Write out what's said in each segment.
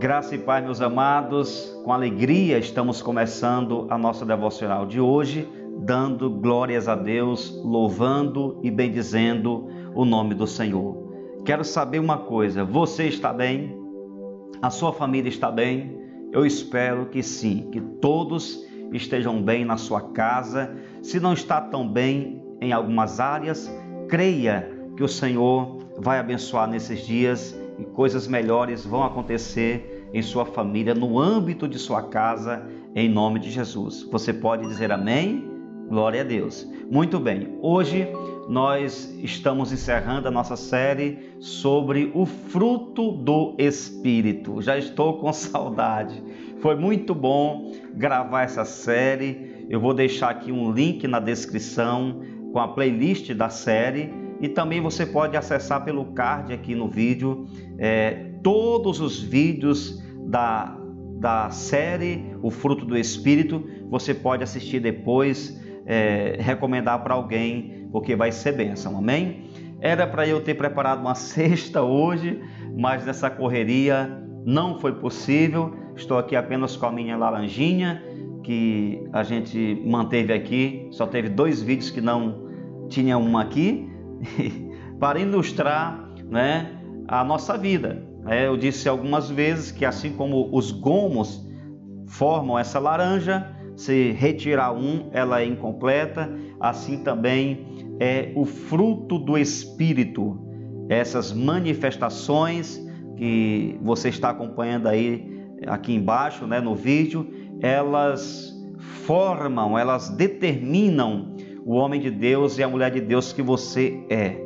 Graça e paz, meus amados, com alegria estamos começando a nossa devocional de hoje, dando glórias a Deus, louvando e bendizendo o nome do Senhor. Quero saber uma coisa: você está bem? A sua família está bem? Eu espero que sim, que todos estejam bem na sua casa. Se não está tão bem em algumas áreas, creia que o Senhor vai abençoar nesses dias e coisas melhores vão acontecer em sua família, no âmbito de sua casa, em nome de Jesus. Você pode dizer amém? Glória a Deus. Muito bem, hoje nós estamos encerrando a nossa série sobre o fruto do Espírito. Já estou com saudade. Foi muito bom gravar essa série. Eu vou deixar aqui um link na descrição com a playlist da série e também você pode acessar pelo card aqui no vídeo é, todos os vídeos da, da série O Fruto do Espírito. Você pode assistir depois, é, recomendar para alguém, porque vai ser bênção, amém? Era para eu ter preparado uma cesta hoje, mas nessa correria não foi possível. Estou aqui apenas com a minha laranjinha que a gente manteve aqui. Só teve dois vídeos que não tinha uma aqui para ilustrar né, a nossa vida. É, eu disse algumas vezes que assim como os gomos formam essa laranja, se retirar um, ela é incompleta, assim também é o fruto do Espírito. Essas manifestações que você está acompanhando aí aqui embaixo, né, no vídeo, elas formam, elas determinam o homem de Deus e a mulher de Deus que você é.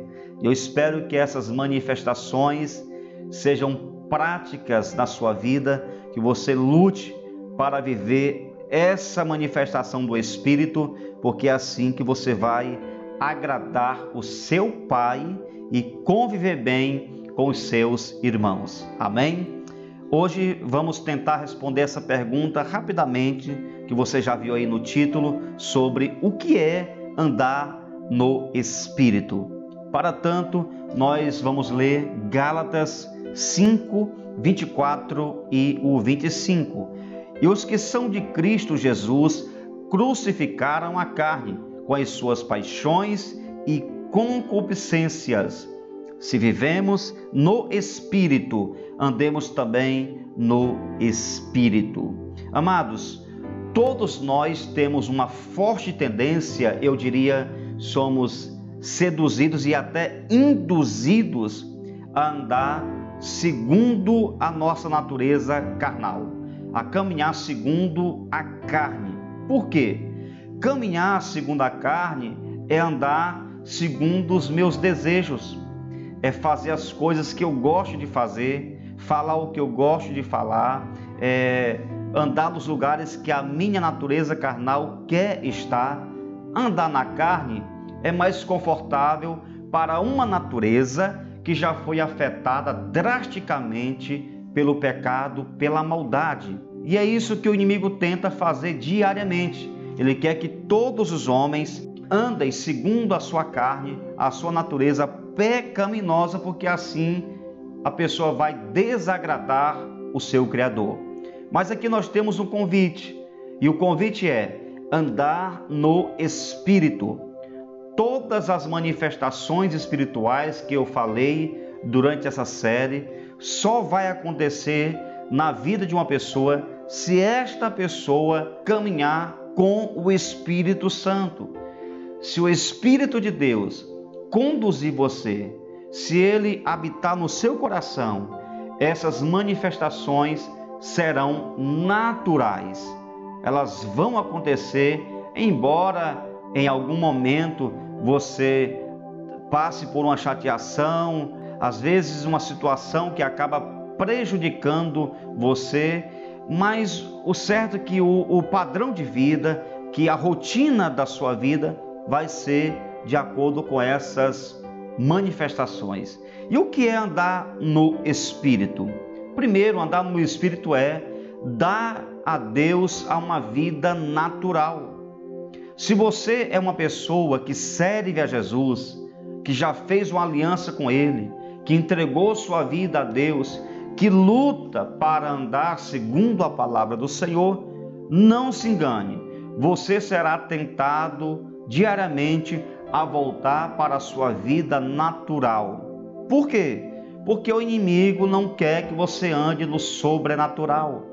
Eu espero que essas manifestações sejam práticas na sua vida, que você lute para viver essa manifestação do Espírito, porque é assim que você vai agradar o seu Pai e conviver bem com os seus irmãos. Amém? Hoje vamos tentar responder essa pergunta rapidamente, que você já viu aí no título, sobre o que é andar no Espírito. Para tanto, nós vamos ler Gálatas 5, 24 e o 25. E os que são de Cristo Jesus crucificaram a carne com as suas paixões e concupiscências. Se vivemos no Espírito, andemos também no Espírito. Amados, todos nós temos uma forte tendência, eu diria, somos seduzidos e até induzidos a andar segundo a nossa natureza carnal, a caminhar segundo a carne. Por quê? Caminhar segundo a carne é andar segundo os meus desejos, é fazer as coisas que eu gosto de fazer, falar o que eu gosto de falar, é andar nos lugares que a minha natureza carnal quer estar. Andar na carne é mais confortável para uma natureza que já foi afetada drasticamente pelo pecado, pela maldade. E é isso que o inimigo tenta fazer diariamente. Ele quer que todos os homens andem segundo a sua carne, a sua natureza pecaminosa, porque assim a pessoa vai desagradar o seu Criador. Mas aqui nós temos um convite, e o convite é andar no Espírito. Todas as manifestações espirituais que eu falei durante essa série só vai acontecer na vida de uma pessoa se esta pessoa caminhar com o Espírito Santo. Se o Espírito de Deus conduzir você, se ele habitar no seu coração, essas manifestações serão naturais. Elas vão acontecer, embora em algum momento você passe por uma chateação, às vezes uma situação que acaba prejudicando você, mas o certo é que o, o padrão de vida, que a rotina da sua vida vai ser de acordo com essas manifestações. E o que é andar no Espírito? Primeiro, andar no Espírito é dar a Deus a uma vida natural. Se você é uma pessoa que serve a Jesus, que já fez uma aliança com Ele, que entregou sua vida a Deus, que luta para andar segundo a palavra do Senhor, não se engane, você será tentado diariamente a voltar para a sua vida natural. Por quê? Porque o inimigo não quer que você ande no sobrenatural.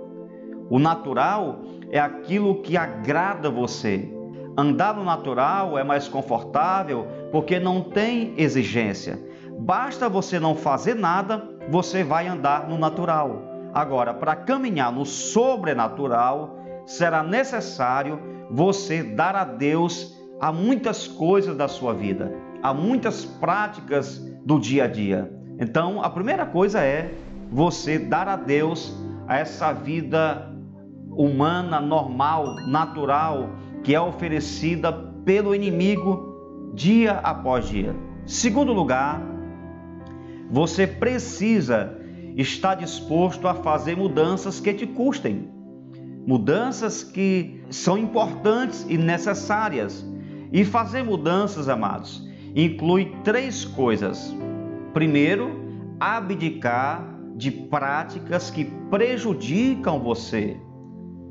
O natural é aquilo que agrada você. Andar no natural é mais confortável porque não tem exigência. Basta você não fazer nada, você vai andar no natural. Agora, para caminhar no sobrenatural, será necessário você dar a Deus a muitas coisas da sua vida, a muitas práticas do dia a dia. Então, a primeira coisa é você dar a Deus a essa vida humana, normal, natural, que é oferecida pelo inimigo dia após dia. Segundo lugar, você precisa estar disposto a fazer mudanças que te custem. Mudanças que são importantes e necessárias. E fazer mudanças, amados, inclui três coisas. Primeiro, abdicar de práticas que prejudicam você.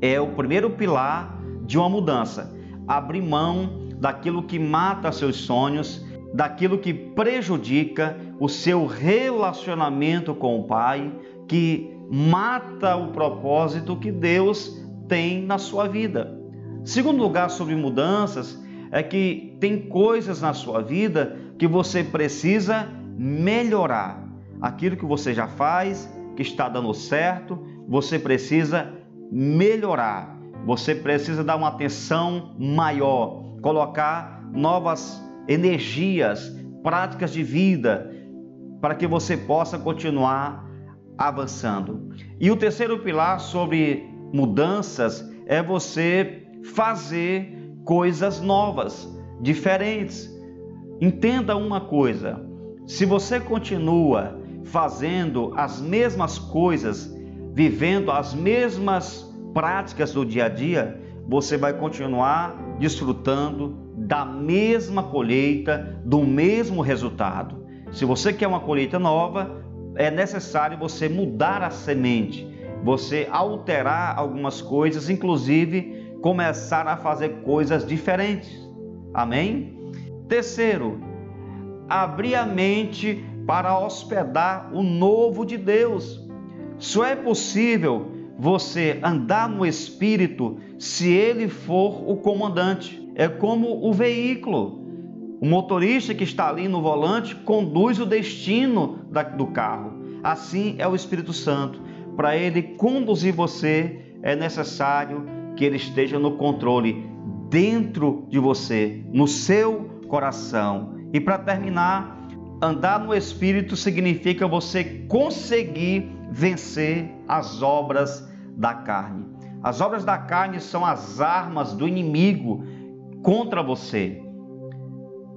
É o primeiro pilar de uma mudança. Abrir mão daquilo que mata seus sonhos, daquilo que prejudica o seu relacionamento com o Pai, que mata o propósito que Deus tem na sua vida. Segundo lugar sobre mudanças é que tem coisas na sua vida que você precisa melhorar. Aquilo que você já faz, que está dando certo, você precisa melhorar. Você precisa dar uma atenção maior, colocar novas energias, práticas de vida, para que você possa continuar avançando. E o terceiro pilar sobre mudanças é você fazer coisas novas, diferentes. Entenda uma coisa: se você continua fazendo as mesmas coisas, vivendo as mesmas práticas do dia a dia, você vai continuar desfrutando da mesma colheita, do mesmo resultado. Se você quer uma colheita nova, é necessário você mudar a semente, você alterar algumas coisas, inclusive começar a fazer coisas diferentes. Amém? Terceiro, abrir a mente para hospedar o novo de Deus. Só é possível você andar no Espírito se ele for o comandante. É como o veículo. O motorista que está ali no volante conduz o destino do carro. Assim é o Espírito Santo. Para ele conduzir você, é necessário que ele esteja no controle dentro de você, no seu coração. E para terminar, andar no Espírito significa você conseguir vencer as obras da carne. As obras da carne são as armas do inimigo contra você.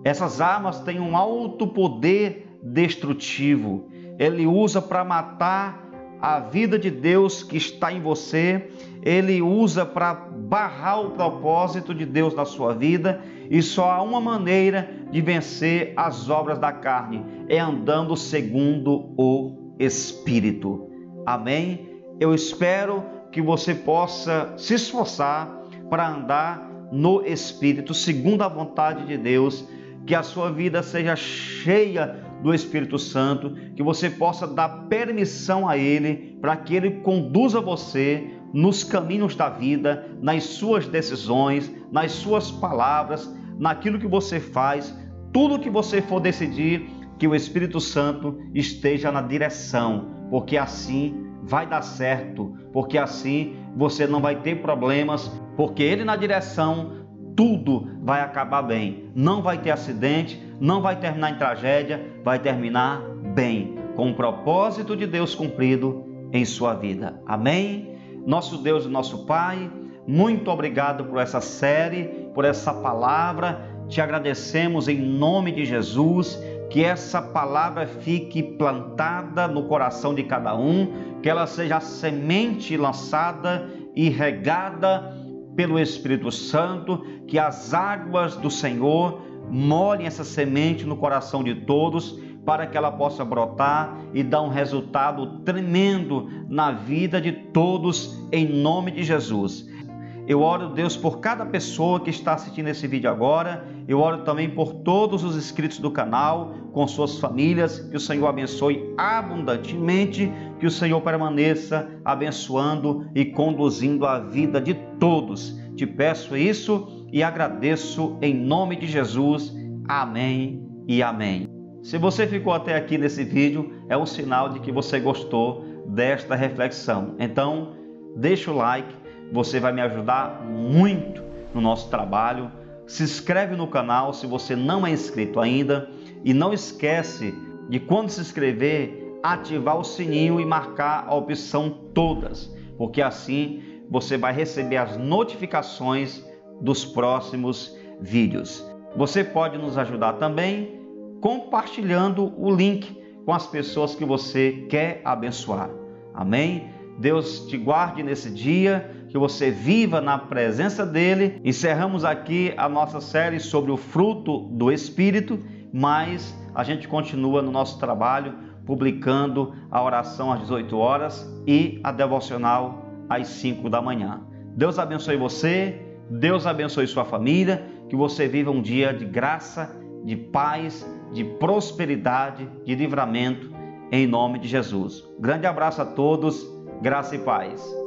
Essas armas têm um alto poder destrutivo. Ele usa para matar a vida de Deus que está em você, ele usa para barrar o propósito de Deus na sua vida, e só há uma maneira de vencer as obras da carne: é andando segundo o Espírito. Amém? Eu espero que você possa se esforçar para andar no Espírito, segundo a vontade de Deus, que a sua vida seja cheia do Espírito Santo, que você possa dar permissão a Ele para que Ele conduza você nos caminhos da vida, nas suas decisões, nas suas palavras, naquilo que você faz, tudo que você for decidir, que o Espírito Santo esteja na direção, porque assim vai dar certo, porque assim você não vai ter problemas, porque ele na direção, tudo vai acabar bem. Não vai ter acidente, não vai terminar em tragédia, vai terminar bem, com o propósito de Deus cumprido em sua vida. Amém? Nosso Deus e nosso Pai, muito obrigado por essa série, por essa palavra. Te agradecemos em nome de Jesus que essa palavra fique plantada no coração de cada um, que ela seja semente lançada e regada pelo Espírito Santo, que as águas do Senhor molhem essa semente no coração de todos, para que ela possa brotar e dar um resultado tremendo na vida de todos, em nome de Jesus. Eu oro, Deus, por cada pessoa que está assistindo esse vídeo agora. Eu oro também por todos os inscritos do canal, com suas famílias. Que o Senhor abençoe abundantemente. Que o Senhor permaneça abençoando e conduzindo a vida de todos. Te peço isso e agradeço em nome de Jesus. Amém e amém. Se você ficou até aqui nesse vídeo, é um sinal de que você gostou desta reflexão. Então, deixa o like você vai me ajudar muito no nosso trabalho. Se inscreve no canal se você não é inscrito ainda e não esquece de quando se inscrever ativar o sininho e marcar a opção todas, porque assim você vai receber as notificações dos próximos vídeos. Você pode nos ajudar também compartilhando o link com as pessoas que você quer abençoar. Amém? Deus te guarde nesse dia que você viva na presença dele. Encerramos aqui a nossa série sobre o fruto do Espírito, mas a gente continua no nosso trabalho publicando a oração às 18 horas e a devocional às 5 da manhã. Deus abençoe você, Deus abençoe sua família, que você viva um dia de graça, de paz, de prosperidade, de livramento, em nome de Jesus. Grande abraço a todos, graça e paz.